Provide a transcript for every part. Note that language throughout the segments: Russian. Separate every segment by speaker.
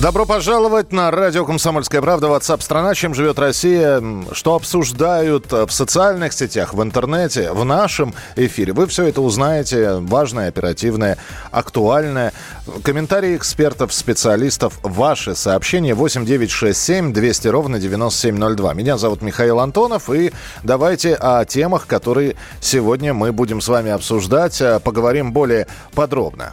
Speaker 1: Добро пожаловать на радио «Комсомольская правда» WhatsApp страна Чем живет Россия? Что обсуждают в социальных сетях, в интернете, в нашем эфире? Вы все это узнаете. Важное, оперативное, актуальное. Комментарии экспертов, специалистов. Ваши сообщения 8967 200 ровно 9702. Меня зовут Михаил Антонов. И давайте о темах, которые сегодня мы будем с вами обсуждать. Поговорим более подробно.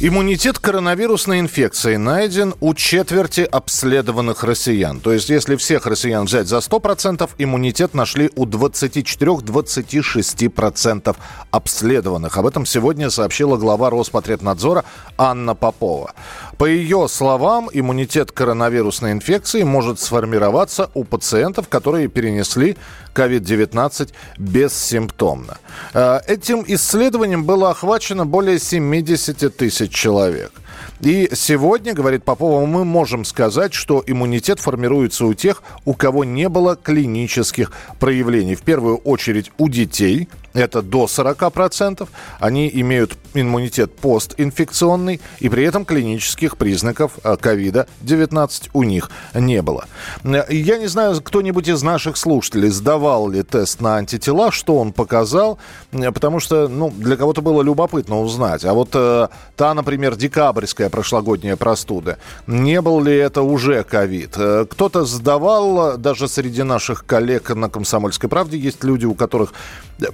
Speaker 1: Иммунитет к коронавирусной инфекции найден у четверти обследованных россиян. То есть, если всех россиян взять за 100%, иммунитет нашли у 24-26% обследованных. Об этом сегодня сообщила глава Роспотребнадзора Анна Попова. По ее словам, иммунитет коронавирусной инфекции может сформироваться у пациентов, которые перенесли COVID-19 бессимптомно. Э, этим исследованием было охвачено более 70 тысяч человек. И сегодня, говорит Попова, мы можем сказать, что иммунитет формируется у тех, у кого не было клинических проявлений. В первую очередь у детей, это до 40%. Они имеют иммунитет постинфекционный, и при этом клинических признаков э, ковида-19 у них не было. Я не знаю, кто-нибудь из наших слушателей сдавал ли тест на антитела, что он показал, потому что ну, для кого-то было любопытно узнать. А вот э, та, например, декабрьская прошлогодняя простуда, не был ли это уже ковид? Э, кто-то сдавал, даже среди наших коллег на «Комсомольской правде» есть люди, у которых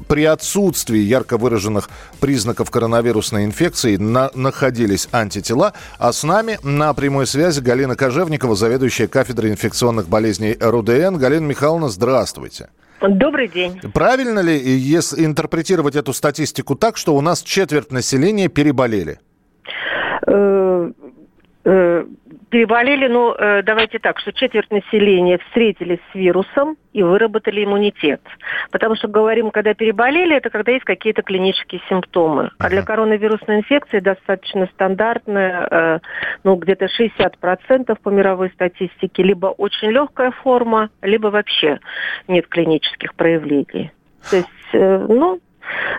Speaker 1: при отсутствии ярко выраженных признаков коронавирусной инфекции на, находились антитела. А с нами на прямой связи Галина Кожевникова, заведующая кафедрой инфекционных болезней РУДН. Галина Михайловна, здравствуйте.
Speaker 2: Добрый день.
Speaker 1: Правильно ли если интерпретировать эту статистику так, что у нас четверть населения переболели?
Speaker 2: Э, э, переболели, ну, э, давайте так, что четверть населения встретились с вирусом и выработали иммунитет. Потому что говорим, когда переболели, это когда есть какие-то клинические симптомы. А для коронавирусной инфекции достаточно стандартная, э, ну, где-то 60% по мировой статистике, либо очень легкая форма, либо вообще нет клинических проявлений. То есть, э, ну,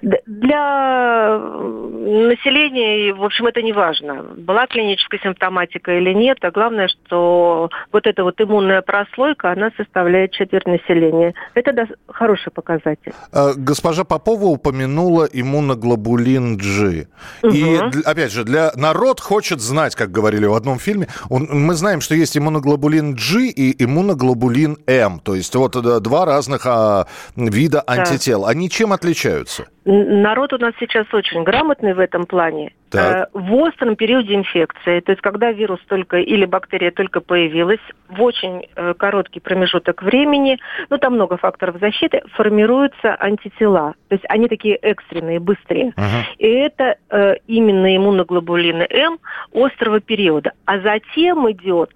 Speaker 2: для населения, в общем, это не важно, была клиническая симптоматика или нет, а главное, что вот эта вот иммунная прослойка, она составляет четверть населения. Это да, хороший показатель.
Speaker 1: А, госпожа Попова упомянула иммуноглобулин G. Угу. И, опять же, для народ хочет знать, как говорили в одном фильме, он, мы знаем, что есть иммуноглобулин G и иммуноглобулин М, то есть вот два разных а, вида антител. Да. Они чем отличаются?
Speaker 2: Народ у нас сейчас очень грамотный в этом плане. Так. Э, в остром периоде инфекции, то есть когда вирус только или бактерия только появилась, в очень э, короткий промежуток времени, ну там много факторов защиты, формируются антитела. То есть они такие экстренные, быстрые. uh И это э, именно иммуноглобулины М острого периода. А затем идет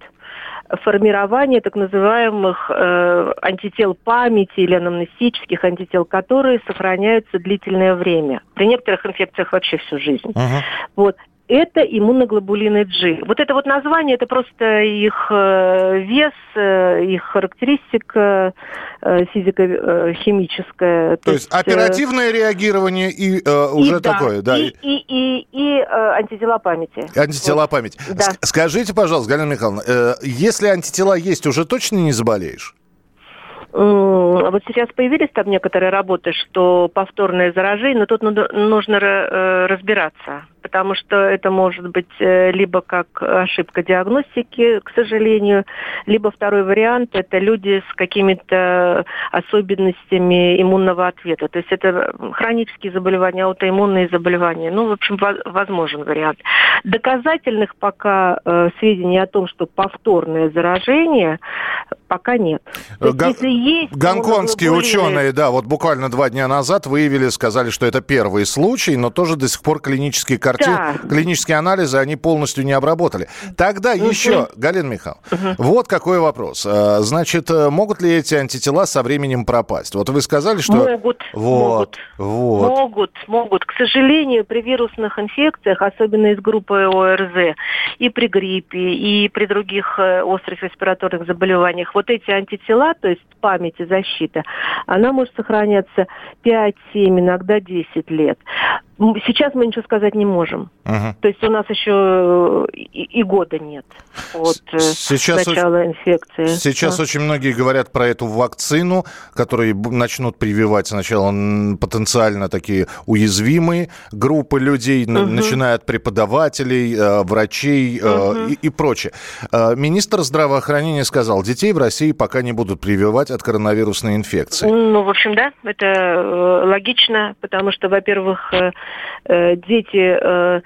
Speaker 2: формирование так называемых э, антител памяти или анамнестических антител, которые сохраняются длительное время. При некоторых инфекциях вообще всю жизнь. Uh-huh. Вот это иммуноглобулины G. Вот это вот название, это просто их э, вес, э, их характеристика э, физико-химическая.
Speaker 1: То, То есть оперативное реагирование и э, уже и, такое, да?
Speaker 2: И, и, и, и э, антитела памяти.
Speaker 1: Антитела вот. памяти. Да. Скажите, пожалуйста, Галина Михайловна, э, если антитела есть, уже точно не заболеешь?
Speaker 2: Вот сейчас появились там некоторые работы, что повторное заражение, но тут нужно разбираться. Потому что это может быть э, либо как ошибка диагностики, к сожалению, либо второй вариант – это люди с какими-то особенностями иммунного ответа. То есть это хронические заболевания, аутоиммунные заболевания. Ну, в общем, возможен вариант. Доказательных пока э, сведений о том, что повторное заражение, пока нет.
Speaker 1: Г- если есть, Гонконгские ученые, да, вот буквально два дня назад выявили, сказали, что это первый случай, но тоже до сих пор клинические картины, да. клинические анализы они полностью не обработали. Тогда угу. еще, Галина Михайловна, угу. вот какой вопрос. Э, значит, э, могут ли эти антитела со временем пропасть? Вот вы сказали, что...
Speaker 2: Могут, вот, могут. Вот. Могут, могут. К сожалению, при вирусных инфекциях, особенно из группы ОРЗ, и при гриппе, и при других э, острых респираторных заболеваниях, вот эти антитела, то есть память и защита, она может сохраняться 5, 7, иногда 10 лет. Сейчас мы ничего сказать не можем. Угу. То есть у нас еще и, и года нет от э, сейчас начала очень, инфекции.
Speaker 1: Сейчас да. очень многие говорят про эту вакцину, которую начнут прививать сначала потенциально такие уязвимые группы людей, угу. начиная от преподавателей, э, врачей угу. и, и прочее. Министр здравоохранения сказал, детей в России пока не будут прививать от коронавирусной инфекции.
Speaker 2: Ну, в общем, да, это логично, потому что, во-первых, Э, дети э,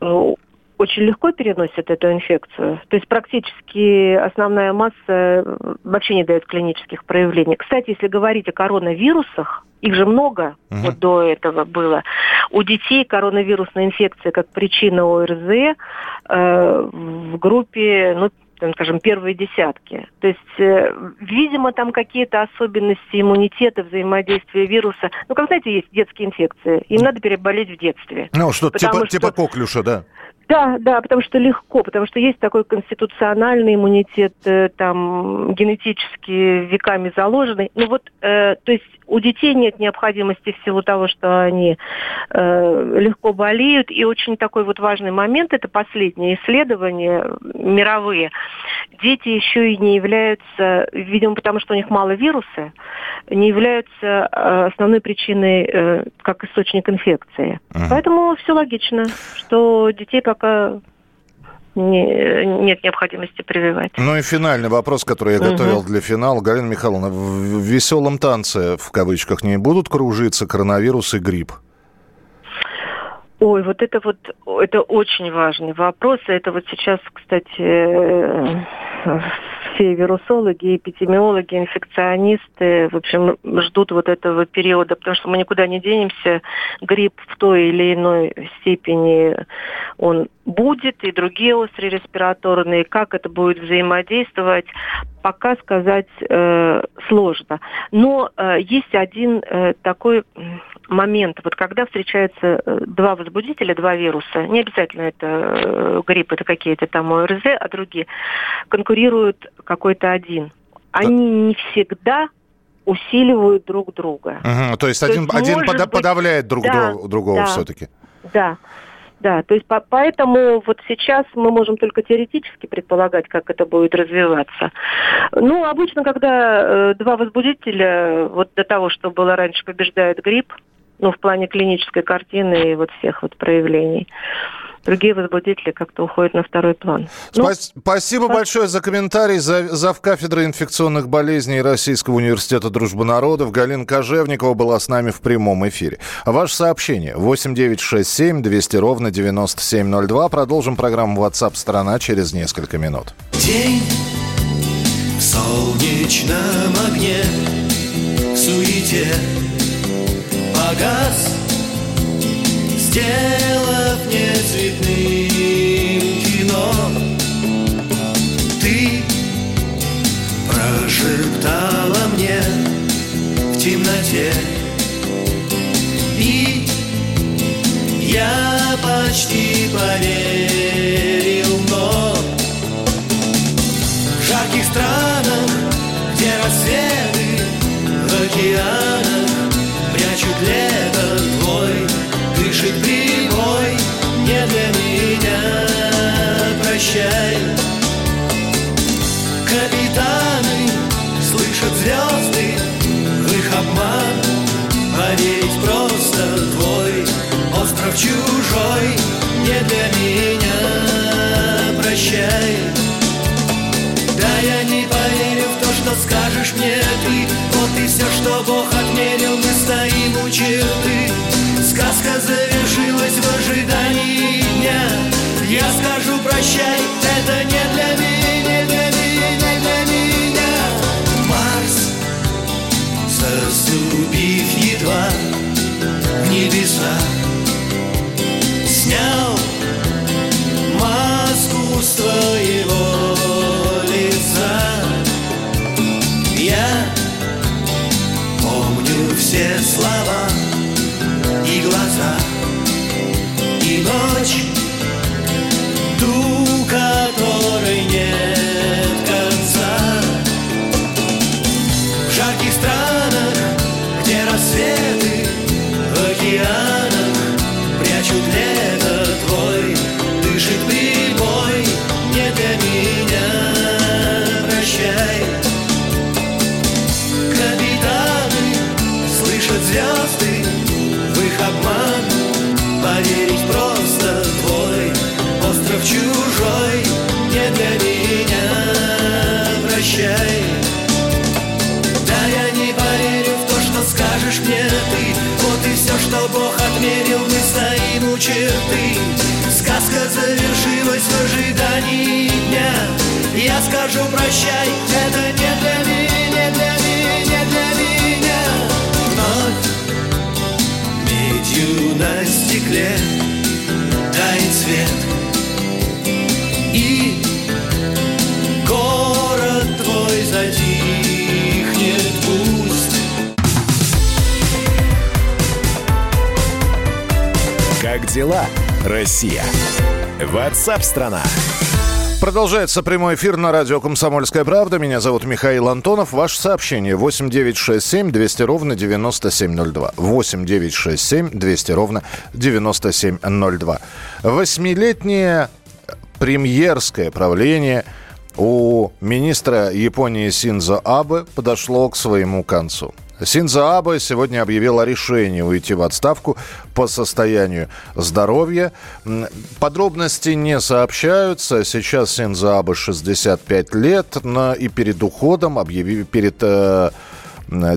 Speaker 2: э, очень легко переносят эту инфекцию. То есть практически основная масса вообще не дает клинических проявлений. Кстати, если говорить о коронавирусах, их же много угу. вот до этого было. У детей коронавирусная инфекция как причина ОРЗ э, в группе ну, там, скажем, первые десятки. То есть, э, видимо, там какие-то особенности иммунитета, взаимодействия вируса. Ну, как знаете, есть детские инфекции. Им надо переболеть в детстве.
Speaker 1: Ну, что типа, что... типа коклюша, да?
Speaker 2: Да, да, потому что легко, потому что есть такой конституциональный иммунитет, э, там, генетически веками заложенный. Ну вот, э, то есть у детей нет необходимости в силу того, что они э, легко болеют. И очень такой вот важный момент, это последние исследования мировые. Дети еще и не являются, видимо, потому что у них мало вируса, не являются э, основной причиной э, как источник инфекции. Uh-huh. Поэтому все логично, что детей пока не, нет необходимости прививать.
Speaker 1: Ну и финальный вопрос, который я угу. готовил для финала. Галина Михайловна, в веселом танце, в кавычках, не будут кружиться коронавирус и грипп?
Speaker 2: Ой, вот это вот, это очень важный вопрос. Это вот сейчас, кстати, э, все вирусологи, эпидемиологи, инфекционисты, в общем, ждут вот этого периода, потому что мы никуда не денемся. Грипп в той или иной степени он будет, и другие острые респираторные. Как это будет взаимодействовать, пока сказать э, сложно. Но э, есть один э, такой момент, вот когда встречаются э, два возбудителя, два вируса, не обязательно это э, грипп, это какие-то там ОРЗ, а другие, конкурируют какой-то один. Они не всегда усиливают друг друга.
Speaker 1: Угу, то есть то один, есть, один под, подавляет друг да, друг, другого да, все-таки.
Speaker 2: Да. Да, то есть по поэтому вот сейчас мы можем только теоретически предполагать, как это будет развиваться. Ну, обычно, когда э, два возбудителя, вот до того, что было раньше, побеждает грипп, ну, в плане клинической картины и вот всех вот проявлений другие возбудители как-то уходят на второй план.
Speaker 1: Ну, Спасибо так. большое за комментарий. За, зав. кафедры инфекционных болезней Российского университета дружбы народов Галина Кожевникова была с нами в прямом эфире. Ваше сообщение 8967 200 ровно 9702. Продолжим программу WhatsApp страна через несколько минут. День в солнечном огне, в суете погас сделав мне цветным кино. Ты прошептала мне в темноте, и я почти поверил, но в жарких странах, где рассветы в океанах прячут лето прощай. Капитаны слышат звезды в их обман а поверить просто твой остров чужой.
Speaker 3: Не для меня прощай. Да я не поверю в то, что скажешь мне ты. Вот и все, что Бог отмерил, мы стоим у черты. Сказка завершилась в ожидании. Я скажу прощай, это не для меня, для меня, для меня. Марс, заступив едва в небеса черты Сказка завершилась в ожидании дня. Я скажу прощай, это не для меня, для меня, для меня. Вновь Медью на стекле тает свет
Speaker 4: Как дела, Россия? Ватсап-страна! страна
Speaker 1: Продолжается прямой эфир на радио «Комсомольская правда». Меня зовут Михаил Антонов. Ваше сообщение 8 9 6 7 200 ровно 9702. 8 9 6 7 200 ровно 9702. Восьмилетнее премьерское правление у министра Японии Синзо Абе подошло к своему концу. Синза Абе сегодня объявил о решении уйти в отставку по состоянию здоровья. Подробности не сообщаются. Сейчас Синза Абе 65 лет, но и перед уходом, объявив, перед э,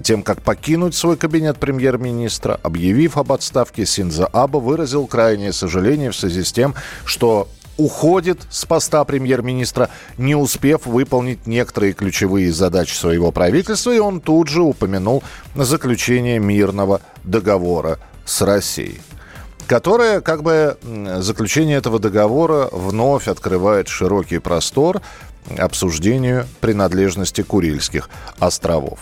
Speaker 1: тем, как покинуть свой кабинет премьер-министра, объявив об отставке, Синза Аба выразил крайнее сожаление в связи с тем, что уходит с поста премьер-министра, не успев выполнить некоторые ключевые задачи своего правительства, и он тут же упомянул заключение мирного договора с Россией которое, как бы, заключение этого договора вновь открывает широкий простор обсуждению принадлежности Курильских островов.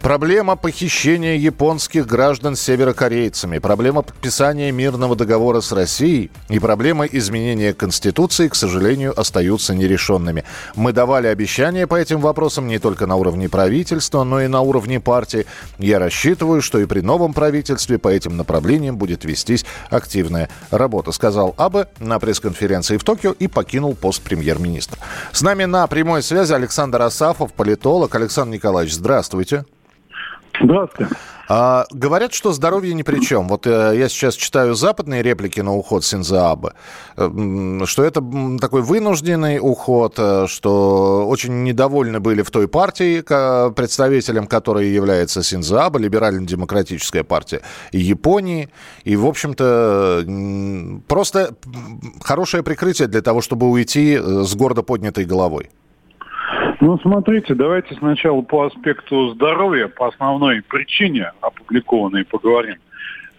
Speaker 1: Проблема похищения японских граждан северокорейцами, проблема подписания мирного договора с Россией и проблема изменения Конституции, к сожалению, остаются нерешенными. Мы давали обещания по этим вопросам не только на уровне правительства, но и на уровне партии. Я рассчитываю, что и при новом правительстве по этим направлениям будет вестись активная работа, сказал Абе на пресс-конференции в Токио и покинул пост премьер-министра. С нами на прямой связи Александр Асафов, политолог. Александр Николаевич, здравствуйте.
Speaker 5: Здравствуйте.
Speaker 1: А, говорят, что здоровье ни при чем. Вот э, я сейчас читаю западные реплики на уход Синзаабе, э, что это такой вынужденный уход, э, что очень недовольны были в той партии, представителем которой является Синзаабе, либерально-демократическая партия Японии. И, в общем-то, просто хорошее прикрытие для того, чтобы уйти с гордо поднятой головой.
Speaker 5: Ну, смотрите, давайте сначала по аспекту здоровья, по основной причине опубликованной поговорим.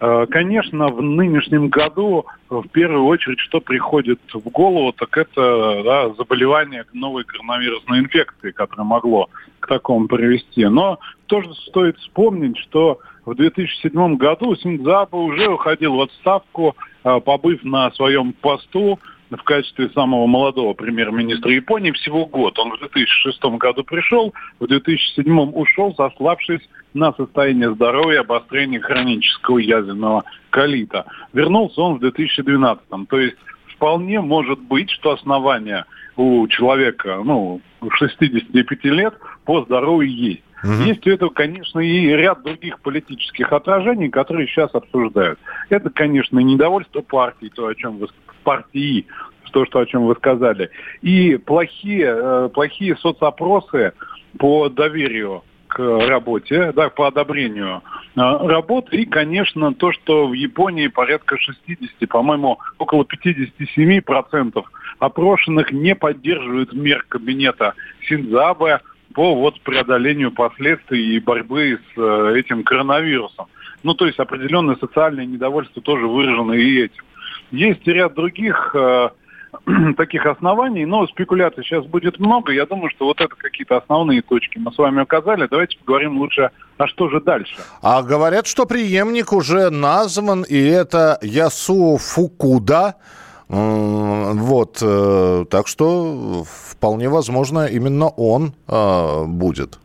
Speaker 5: Э, конечно, в нынешнем году в первую очередь, что приходит в голову, так это да, заболевание новой коронавирусной инфекции, которое могло к такому привести. Но тоже стоит вспомнить, что в 2007 году Синдзаба уже уходил в отставку, э, побыв на своем посту в качестве самого молодого премьер-министра Японии всего год. Он в 2006 году пришел, в 2007 ушел, сославшись на состояние здоровья, обострение хронического язвенного колита. Вернулся он в 2012. То есть вполне может быть, что основания у человека ну, 65 лет по здоровью есть. Угу. Есть у этого, конечно, и ряд других политических отражений, которые сейчас обсуждают. Это, конечно, недовольство партии, то, о чем вы партии, то, что, о чем вы сказали. И плохие, э, плохие соцопросы по доверию к работе, да, по одобрению э, работы. И, конечно, то, что в Японии порядка 60, по-моему, около 57% опрошенных не поддерживают мер кабинета Синдзабе по вот преодолению последствий и борьбы с э, этим коронавирусом. Ну, то есть определенное социальное недовольство тоже выражено и этим. Есть ряд других э, таких оснований, но спекуляций сейчас будет много. Я думаю, что вот это какие-то основные точки мы с вами указали. Давайте поговорим лучше, а что же дальше.
Speaker 1: А говорят, что преемник уже назван, и это Ясу Фукуда. Вот, э, так что вполне возможно именно он э, будет.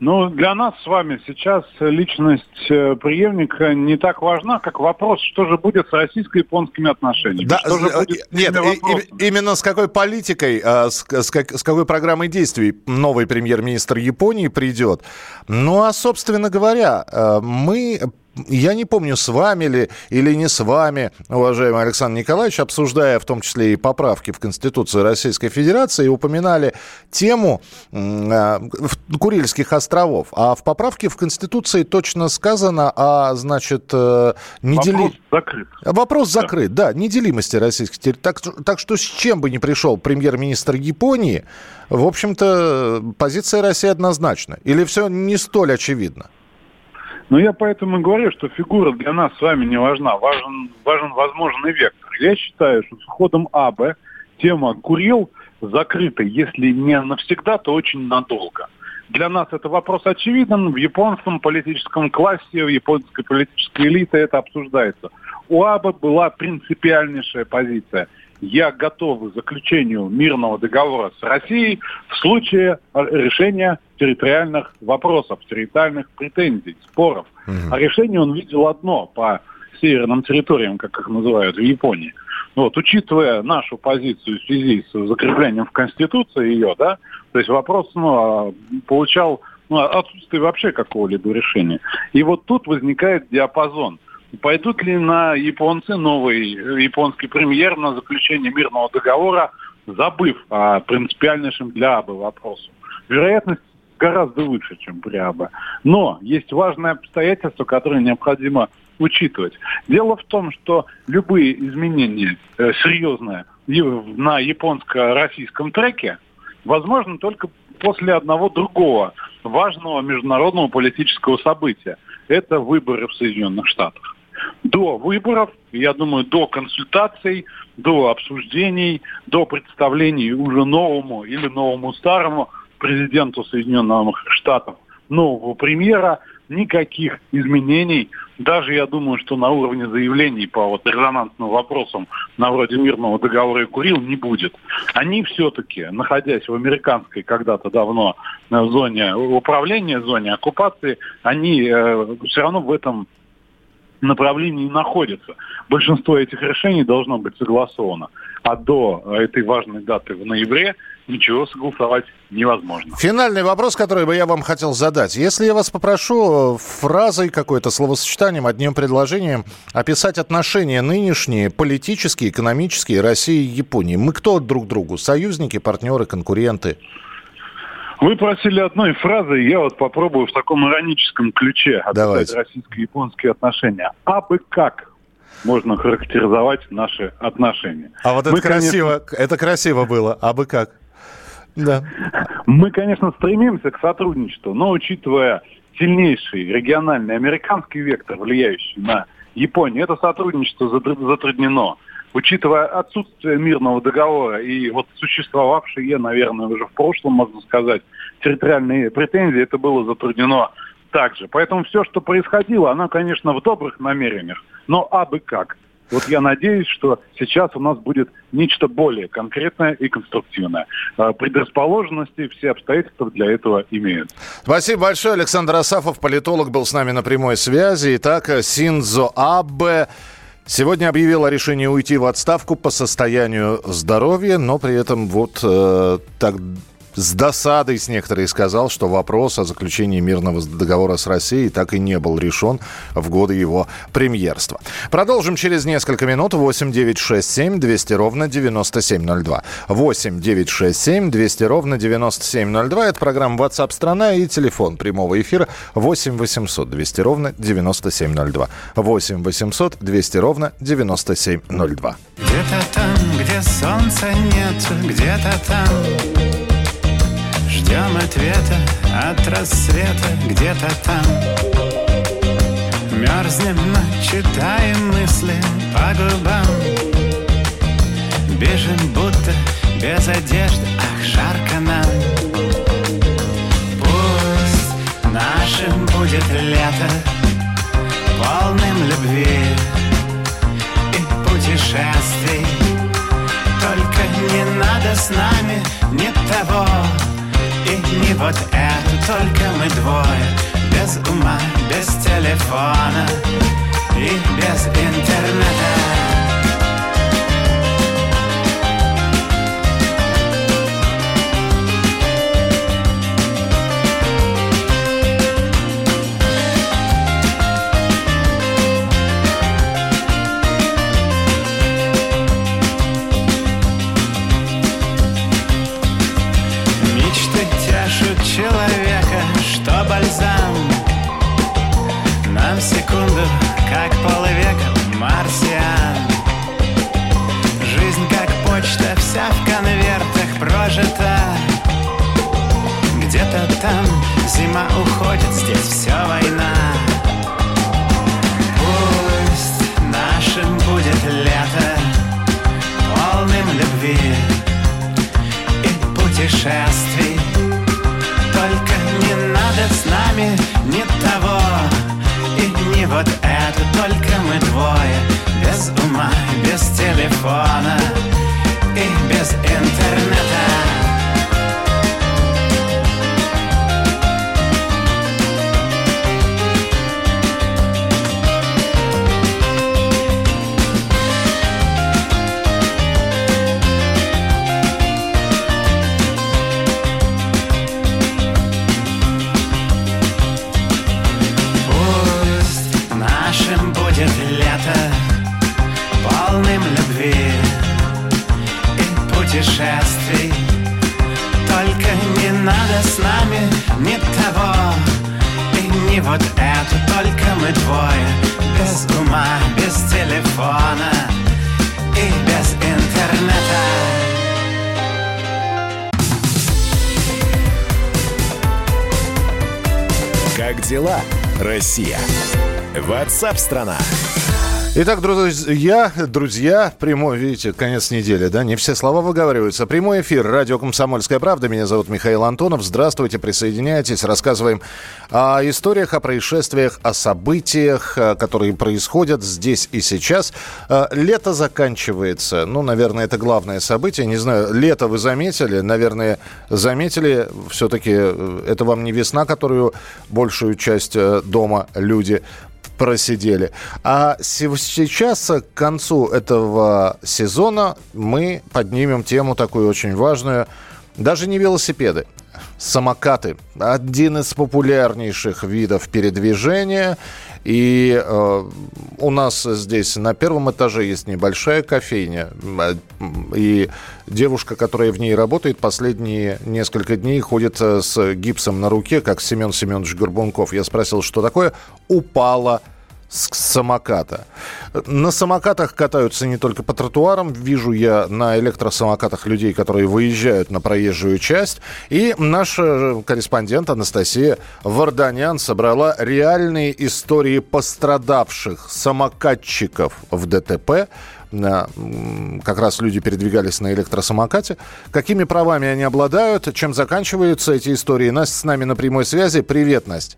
Speaker 5: Ну, для нас с вами сейчас личность э, преемника не так важна, как вопрос, что же будет с российско-японскими отношениями. Да, что же
Speaker 1: э, будет нет, и, именно с какой политикой, э, с, с, как, с какой программой действий новый премьер-министр Японии придет. Ну, а, собственно говоря, мы я не помню, с вами ли или не с вами, уважаемый Александр Николаевич, обсуждая в том числе и поправки в Конституцию Российской Федерации, упоминали тему э, Курильских островов. А в поправке в Конституции точно сказано о, значит, э, недели... Вопрос закрыт. Вопрос закрыт, да, да неделимости российских территорий. Так, так что с чем бы ни пришел премьер-министр Японии, в общем-то, позиция России однозначна. Или все не столь очевидно?
Speaker 5: Но я поэтому и говорю, что фигура для нас с вами не важна. Важен, важен возможный вектор. Я считаю, что с уходом АБ тема Курил закрыта, если не навсегда, то очень надолго. Для нас это вопрос очевиден. В японском политическом классе, в японской политической элите это обсуждается. У АБА была принципиальнейшая позиция. Я готов к заключению мирного договора с Россией в случае решения территориальных вопросов, территориальных претензий, споров. Угу. А решение он видел одно по северным территориям, как их называют в Японии. Вот, учитывая нашу позицию в связи с закреплением в Конституции ее, да, то есть вопрос ну, а, получал ну, отсутствие вообще какого-либо решения. И вот тут возникает диапазон. Пойдут ли на японцы новый японский премьер на заключение мирного договора, забыв о принципиальнейшем для АБы вопросу? Вероятность гораздо выше, чем при АБ. Но есть важное обстоятельство, которое необходимо учитывать. Дело в том, что любые изменения э, серьезные на японско-российском треке возможны только после одного другого важного международного политического события. Это выборы в Соединенных Штатах. До выборов, я думаю, до консультаций, до обсуждений, до представлений уже новому или новому старому президенту Соединенных Штатов нового премьера никаких изменений. Даже я думаю, что на уровне заявлений по вот резонансным вопросам на вроде мирного договора и Курил не будет. Они все-таки, находясь в американской когда-то давно в зоне управления, зоне оккупации, они э, все равно в этом направлении находятся. Большинство этих решений должно быть согласовано. А до этой важной даты в ноябре ничего согласовать невозможно.
Speaker 1: Финальный вопрос, который бы я вам хотел задать. Если я вас попрошу э, фразой какой-то, словосочетанием, одним предложением описать отношения нынешние, политические, экономические России и Японии. Мы кто друг другу? Союзники, партнеры, конкуренты?
Speaker 5: Вы просили одной фразы, я вот попробую в таком ироническом ключе описать российско-японские отношения. А бы как можно характеризовать наши отношения?
Speaker 1: А вот это Мы, красиво, конечно... это красиво было. А бы как?
Speaker 5: Да. Мы, конечно, стремимся к сотрудничеству, но учитывая сильнейший региональный американский вектор, влияющий на Японию, это сотрудничество затруднено. Учитывая отсутствие мирного договора и вот существовавшие, наверное, уже в прошлом, можно сказать, территориальные претензии, это было затруднено также. Поэтому все, что происходило, оно, конечно, в добрых намерениях, но абы как – вот я надеюсь, что сейчас у нас будет нечто более конкретное и конструктивное. А, предрасположенности, все обстоятельства для этого имеют.
Speaker 1: Спасибо большое. Александр Асафов, политолог, был с нами на прямой связи. Итак, Синзо Аббе сегодня объявил о решении уйти в отставку по состоянию здоровья, но при этом вот э, так с досадой с некоторой сказал, что вопрос о заключении мирного договора с Россией так и не был решен в годы его премьерства. Продолжим через несколько минут. 8 9 6 7 200 ровно 9702. 8 9 6 7 200 ровно 9702. Это программа WhatsApp страна и телефон прямого эфира 8 800 200 ровно 9702. 8 800 200 ровно 9702.
Speaker 6: Где-то там, где солнца нет, где-то там ответа от рассвета где-то там. Мерзнем, но читаем мысли по губам. Бежим, будто без одежды, ах, жарко нам. Пусть нашим будет лето Полным любви и путешествий. Только не надо с Помни вот это, только мы двое Без ума, без телефона И без интернета. бальзам. Нам секунду, как полвека марсиан. Жизнь как почта, вся в конвертах прожита. Где-то там зима уходит, здесь все война. Пусть нашим будет лето Полным любви и путешествий нами ни того. И не вот это Только мы двое. Без ума, без телефона И без интернета
Speaker 1: WhatsApp-страна. Итак, друзья, друзья, прямой, видите, конец недели, да, не все слова выговариваются. Прямой эфир, радио «Комсомольская правда». Меня зовут Михаил Антонов. Здравствуйте, присоединяйтесь. Рассказываем о историях, о происшествиях, о событиях, э, которые происходят здесь и сейчас. Э, лето заканчивается. Ну, наверное, это главное событие. Не знаю, лето вы заметили? Наверное, заметили. Все-таки э, это вам не весна, которую большую часть дома люди просидели. А сейчас, к концу этого сезона, мы поднимем тему такую очень важную. Даже не велосипеды, самокаты. Один из популярнейших видов передвижения. И э, у нас здесь на первом этаже есть небольшая кофейня. И девушка, которая в ней работает, последние несколько дней ходит э, с гипсом на руке, как Семен Семенович Горбунков. Я спросил, что такое? Упала с самоката. На самокатах катаются не только по тротуарам. Вижу я на электросамокатах людей, которые выезжают на проезжую часть. И наша э, корреспондент Анастасия Варданян собрала реальные истории пострадавших самокатчиков в ДТП как раз люди передвигались на электросамокате. Какими правами они обладают, чем заканчиваются эти истории? Настя с нами на прямой связи. Привет, Настя.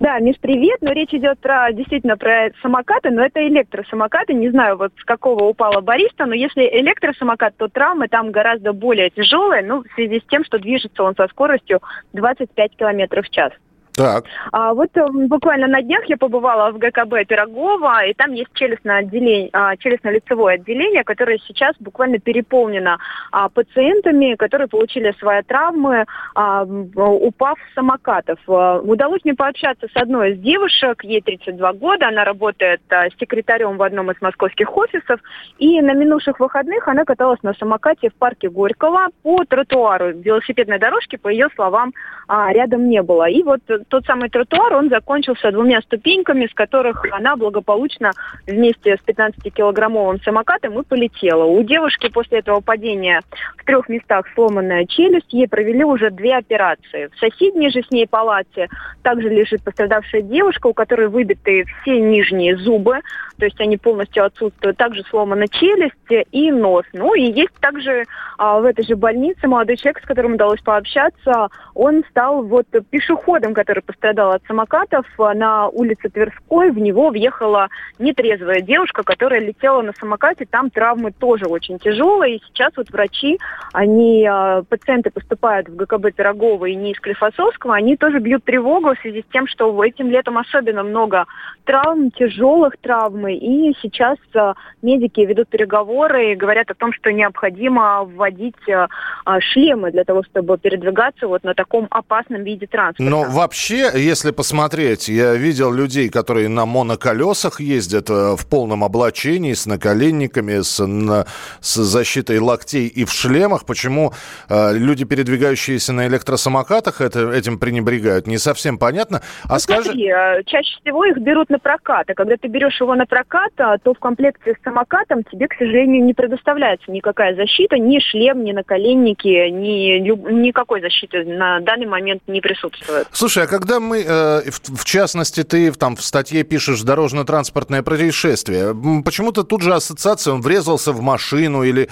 Speaker 2: Да, Миш, привет. Но речь идет про действительно про самокаты, но это электросамокаты. Не знаю, вот с какого упала бариста, но если электросамокат, то травмы там гораздо более тяжелые, ну, в связи с тем, что движется он со скоростью 25 километров в час.
Speaker 1: Так.
Speaker 7: А, вот э, буквально на днях я побывала в ГКБ Пирогова, и там есть челюстное отделение, а, челюстно-лицевое отделение, которое сейчас буквально переполнено а, пациентами, которые получили свои травмы, а, упав с самокатов. Удалось мне пообщаться с одной из девушек, ей 32 года, она работает секретарем в одном из московских офисов, и на минувших выходных она каталась на самокате в парке Горького по тротуару. Велосипедной дорожки, по ее словам, рядом не было. И вот тот самый тротуар, он закончился двумя ступеньками, с которых она благополучно вместе с 15-килограммовым самокатом и полетела. У девушки после этого падения в трех местах сломанная челюсть, ей провели уже две операции. В соседней же с ней палате также лежит пострадавшая девушка, у которой выбиты все нижние зубы, то есть они полностью отсутствуют. Также сломана челюсть и нос. Ну и есть также а, в этой же больнице молодой человек, с которым удалось пообщаться, он стал вот пешеходом, который пострадал от самокатов. На улице Тверской в него въехала нетрезвая девушка, которая летела на самокате. Там травмы тоже очень тяжелые. И сейчас вот врачи, они, а, пациенты поступают в ГКБ Пирогова и не из Клифосовского, они тоже бьют тревогу в связи с тем, что этим летом особенно много травм, тяжелых травм. И сейчас а, медики ведут переговоры и говорят о том, что необходимо вводить а, шлемы для того, чтобы передвигаться вот на таком опасном виде транспорта.
Speaker 1: Но вообще, если посмотреть, я видел людей, которые на моноколесах ездят э, в полном облачении, с наколенниками, с, на, с защитой локтей и в шлемах. Почему э, люди, передвигающиеся на электросамокатах, это, этим пренебрегают, не совсем понятно.
Speaker 7: А ну, скажи... смотри, э, чаще всего их берут на прокат, а когда ты берешь его на прокат, а, то в комплекте с самокатом тебе, к сожалению, не предоставляется никакая защита, ни шлем, ни наколенники, ни никакой защиты на данный момент не присутствует.
Speaker 1: Слушай, а когда мы, э, в, частности, ты там в статье пишешь дорожно-транспортное происшествие, почему-то тут же ассоциация, он врезался в машину или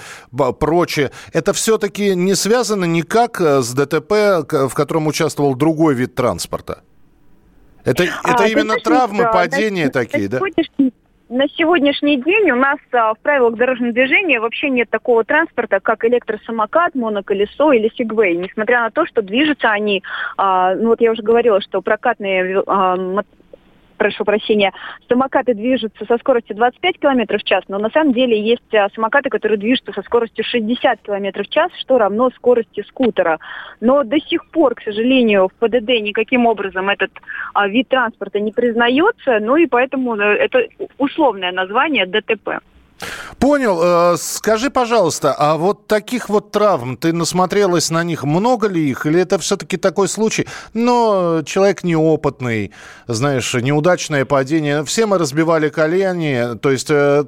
Speaker 1: прочее. Это все-таки не связано никак э, с ДТП, в котором участвовал другой вид транспорта? Это, а, это именно травмы, падения такие, да?
Speaker 7: На сегодняшний день у нас а, в правилах дорожного движения вообще нет такого транспорта, как электросамокат, моноколесо или сегвей. Несмотря на то, что движутся они, а, ну вот я уже говорила, что прокатные а, прошу прощения, самокаты движутся со скоростью 25 км в час, но на самом деле есть а, самокаты, которые движутся со скоростью 60 км в час, что равно скорости скутера. Но до сих пор, к сожалению, в ПДД никаким образом этот а, вид транспорта не признается, ну и поэтому э, это условное название ДТП.
Speaker 1: Понял. Э, скажи, пожалуйста, а вот таких вот травм, ты насмотрелась на них, много ли их? Или это все-таки такой случай? Но человек неопытный, знаешь, неудачное падение. Все мы разбивали колени, то есть, э,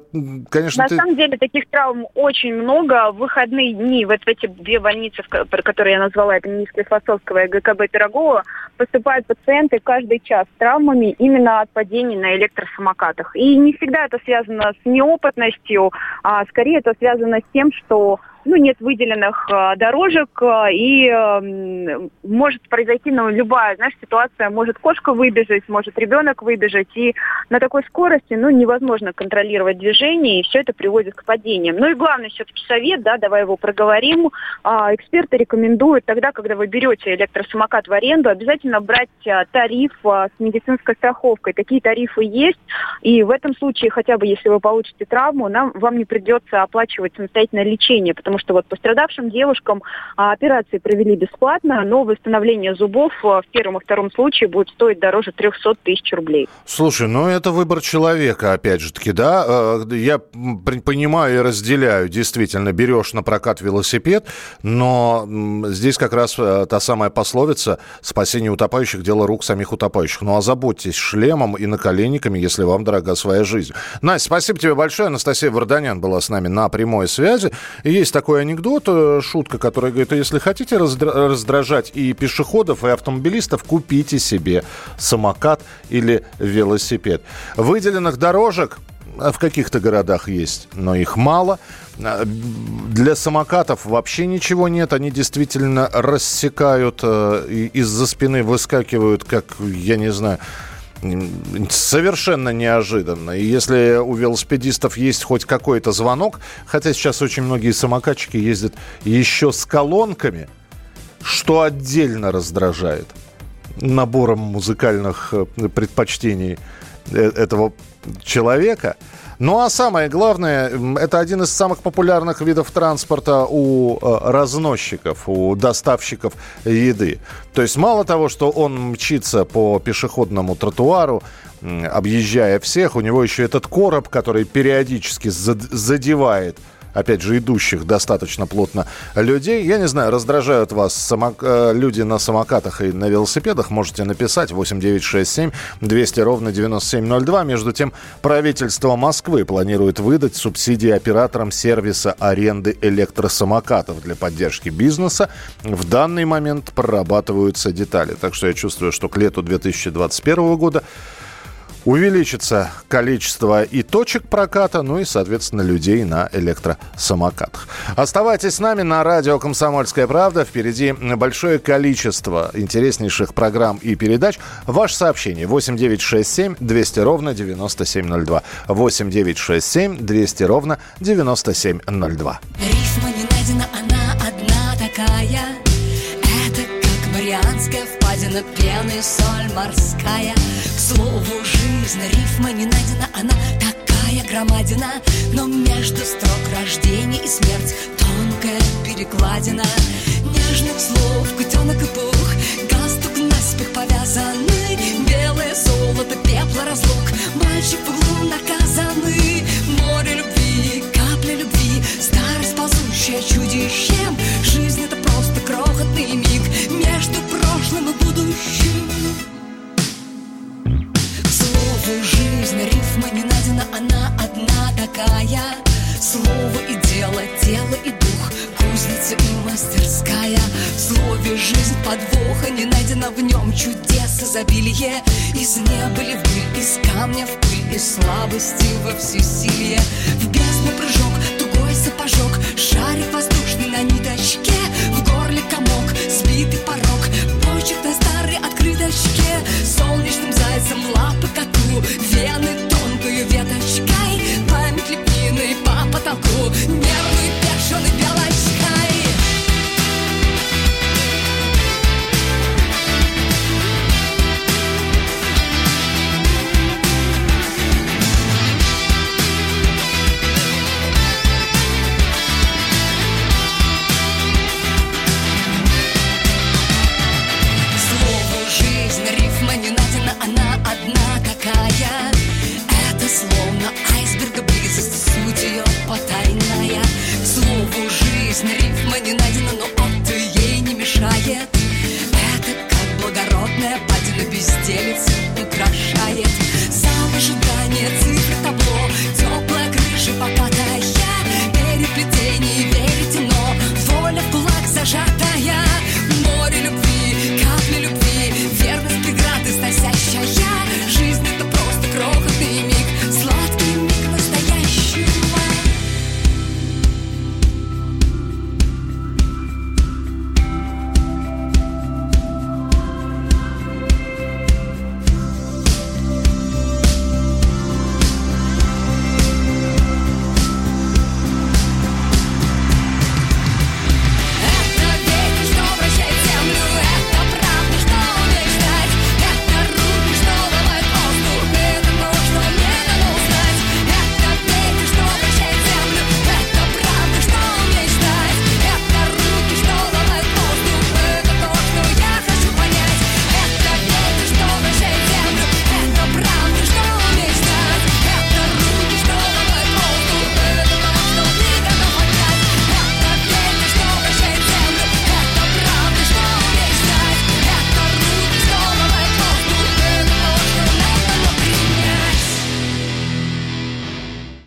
Speaker 1: конечно...
Speaker 7: На
Speaker 1: ты...
Speaker 7: самом деле таких травм очень много. В выходные дни вот в эти две больницы, про которые я назвала, это Минская Фасовского и ГКБ Пирогова, поступают пациенты каждый час с травмами именно от падений на электросамокатах. И не всегда это связано с неопытностью, а скорее это связано с тем, что ну, нет выделенных э, дорожек, э, и э, может произойти ну, любая, знаешь, ситуация. Может кошка выбежать, может ребенок выбежать, и на такой скорости, ну, невозможно контролировать движение, и все это приводит к падениям. Ну и главный все-таки совет, да, давай его проговорим. А, эксперты рекомендуют тогда, когда вы берете электросамокат в аренду, обязательно брать а, тариф с медицинской страховкой. Такие тарифы есть, и в этом случае, хотя бы если вы получите травму, нам, вам не придется оплачивать самостоятельное лечение, потому потому что вот пострадавшим девушкам а, операции провели бесплатно, но восстановление зубов а, в первом и втором случае будет стоить дороже 300 тысяч рублей.
Speaker 1: Слушай, ну это выбор человека, опять же таки, да? А, я понимаю и разделяю, действительно, берешь на прокат велосипед, но здесь как раз э, та самая пословица «спасение утопающих – дело рук самих утопающих». Ну, озаботьтесь шлемом и наколенниками, если вам дорога своя жизнь. Настя, спасибо тебе большое. Анастасия Варданян была с нами на прямой связи. есть такой такой анекдот, э, шутка, которая говорит, если хотите раздражать и пешеходов, и автомобилистов, купите себе самокат или велосипед. Выделенных дорожек э, в каких-то городах есть, но их мало. Э, для самокатов вообще ничего нет. Они действительно рассекают, из-за спины выскакивают, как, я не знаю, совершенно неожиданно. И если у велосипедистов есть хоть какой-то звонок, хотя сейчас очень многие самокатчики ездят еще с колонками, что отдельно раздражает. набором музыкальных э, предпочтений э, этого человека. Ну а самое главное, это один из самых популярных видов транспорта у э, разносчиков, у доставщиков еды. То есть мало того, что он мчится по пешеходному тротуару, объезжая всех, у него еще этот короб, который периодически задевает опять же, идущих достаточно плотно людей. Я не знаю, раздражают вас самок... Э, люди на самокатах и на велосипедах, можете написать 8967 200 ровно 9702. Между тем, правительство Москвы планирует выдать субсидии операторам сервиса аренды электросамокатов для поддержки бизнеса. В данный момент прорабатываются детали. Так что я чувствую, что к лету 2021 года увеличится количество и точек проката, ну и, соответственно, людей на электросамокатах. Оставайтесь с нами на радио «Комсомольская правда». Впереди большое количество интереснейших программ и передач. Ваше сообщение 8967 200 ровно 9702. 8967 200 ровно 9702.
Speaker 8: Рифма не найдена, она одна такая. Марианская впадина, пены, соль морская. К слову, жизнь, рифма не найдена, она такая громадина Но между строк рождения и смерть тонкая перекладина Нежных слов, котенок и пух, галстук подвоха не найдена в нем чудес. Изобилие Из неба ли в пыль, из камня в пыль, из слабости во всесилие. В бездну прыжок,